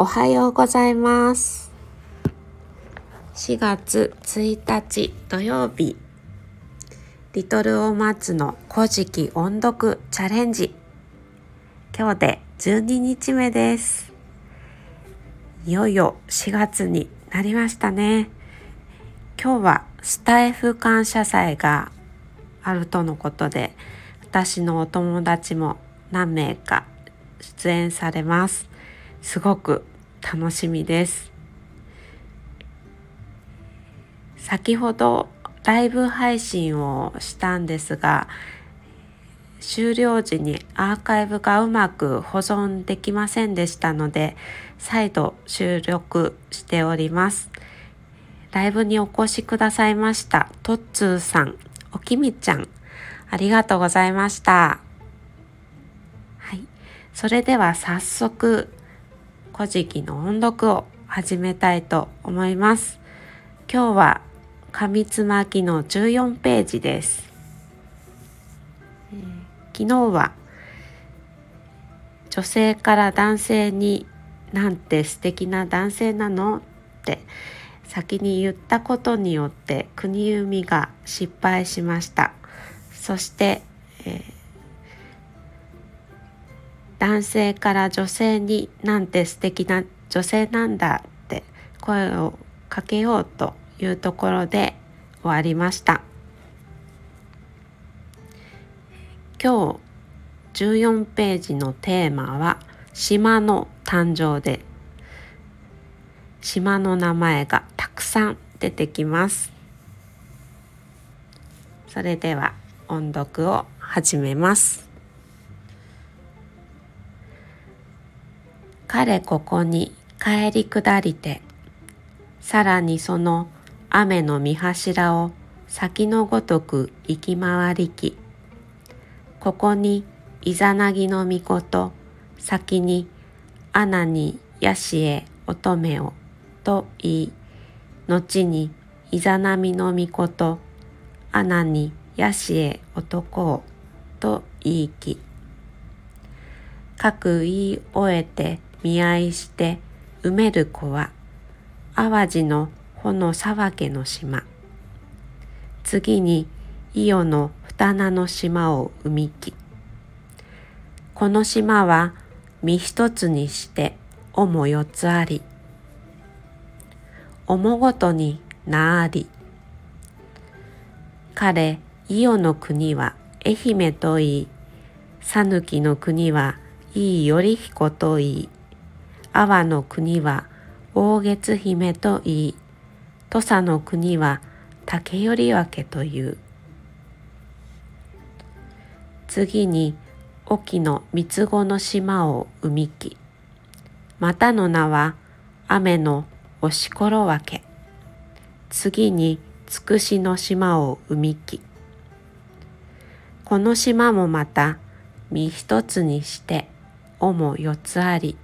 おはようございます。4月1日土曜日。リトルオーマッツの古事記音読チャレンジ。今日で12日目です。いよいよ4月になりましたね。今日はスタイフ感謝祭があるとのことで私のお友達も何名か出演されます。すごく楽しみです。先ほどライブ配信をしたんですが終了時にアーカイブがうまく保存できませんでしたので再度収録しております。ライブにお越しくださいましたトッツーさんおきみちゃんありがとうございました。はい。それでは早速古事記の音読を始めたいと思います。今日は紙つまきの14ページです、えー、昨日は女性から男性になんて素敵な男性なのって先に言ったことによって国生みが失敗しました。そして、えー男性から女性になんて素敵な女性なんだって声をかけようというところで終わりました。今日14ページのテーマは島の誕生で。島の名前がたくさん出てきます。それでは音読を始めます。彼ここに帰り下りて、さらにその雨の見柱を先のごとく行き回りき、ここにイザナギの御事、先に穴にヤシエ乙女をと言い、後にイザナミの御事、穴にヤシエ男をと言いき、各言い終えて見合いして埋める子は淡路の穂の沢家の島。次に伊予の二名の島を生みきこの島は身一つにして尾も四つあり。もごとに名あり。彼伊予の国は愛媛といい。讃岐の国はいい頼彦といい。阿波の国は大月姫と言い、土佐の国は竹頼分という。次に沖の三つ子の島を生みき、またの名は雨の押しころ分け。次につくしの島を生みき。この島もまた身一つにして尾も四つあり。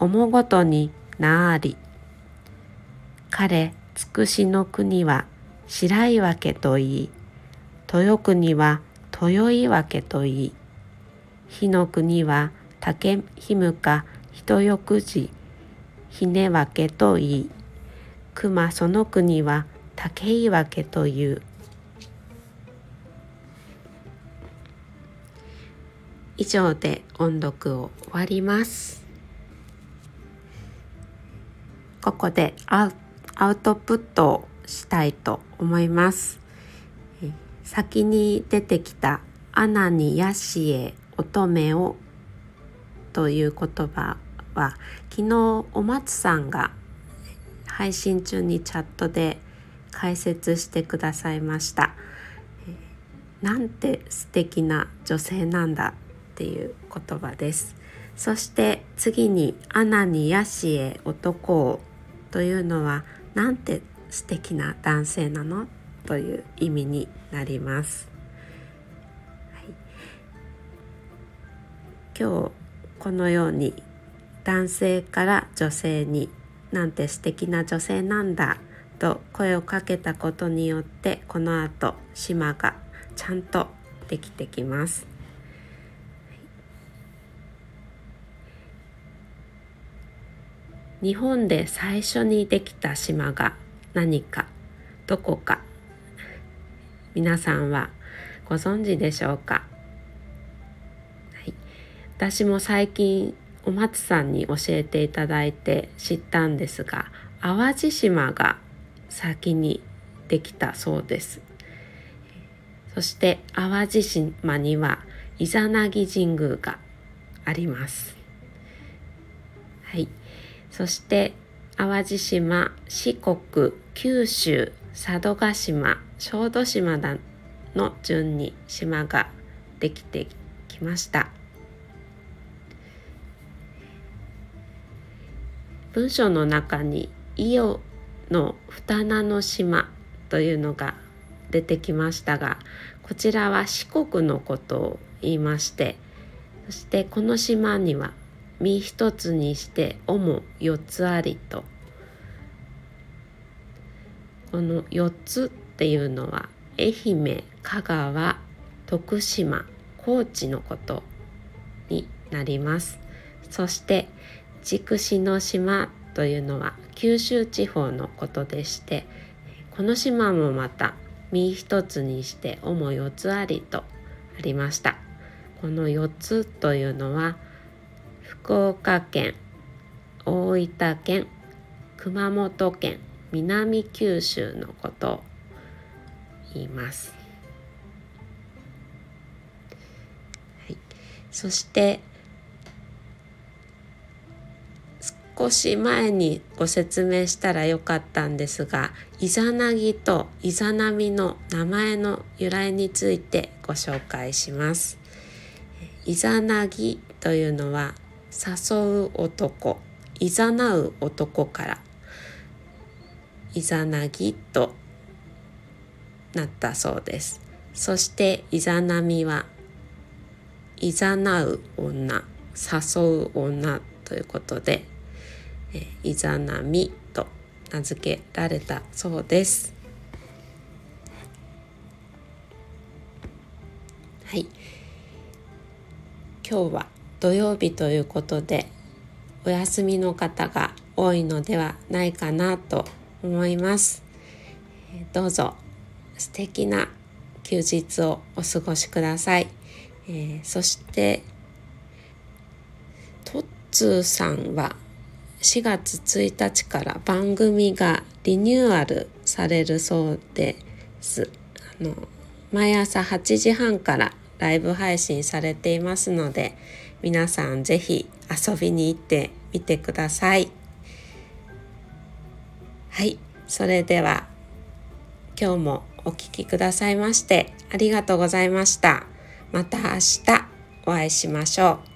思ごとになあり。彼、つくしの国は白岩家と言い、豊国は豊岩家と言い、火の国は竹ひむか人よくじ、ひねわけと言い、熊その国は竹岩家という。以上で音読を終わります。ここでアウトプットをしたいと思います。先に出てきた「アナにヤシエ乙女を」という言葉は昨日お松さんが配信中にチャットで解説してくださいました。なんて素敵な女性なんだっていう言葉です。そして次に「アナにヤシエ男を」というのはなんて素敵な男性なの？という意味になります。はい、今日このように男性から女性になんて素敵な女性なんだと声をかけたことによってこの後島がちゃんとできてきます。日本で最初にできた島が何かどこか。皆さんはご存知でしょうか、はい、私も最近お松さんに教えていただいて知ったんですが淡路島が先にできたそうです。そして淡路島にはイザナギ神宮があります。はい。そして淡路島四国九州佐渡島小豆島の順に島ができてきました。文章の中に「伊予の二名の島」というのが出てきましたがこちらは四国のことを言いましてそしてこの島には身一つにして「おも四つあり」と。この4つっていうのは愛媛香川徳島高知のことになります。そして筑紫の島というのは九州地方のことでしてこの島もまた身一つにして主四つありとありました。この4つというのは福岡県大分県熊本県南九州のことを言います。はい。そして少し前にご説明したらよかったんですがイザナギとイザナミの名前の由来についてご紹介します。イザナギというのは誘う男いざなう男からイザナギとなったそうです。そしてイザナミはいざなう女誘う女ということで、いざなみと名付けられたそうです。はい。今日は土曜日ということでお休みの方が多いのではないかなと思います。どうぞ素敵な休日をお過ごしください。えー、そしてトッツーさんは4月1日から番組がリニューアルされるそうです。あの毎朝8時半からライブ配信されていますので皆さんぜひ遊びに行ってみてくださいはいそれでは今日もお聴きくださいましてありがとうございました。また明日お会いしましょう。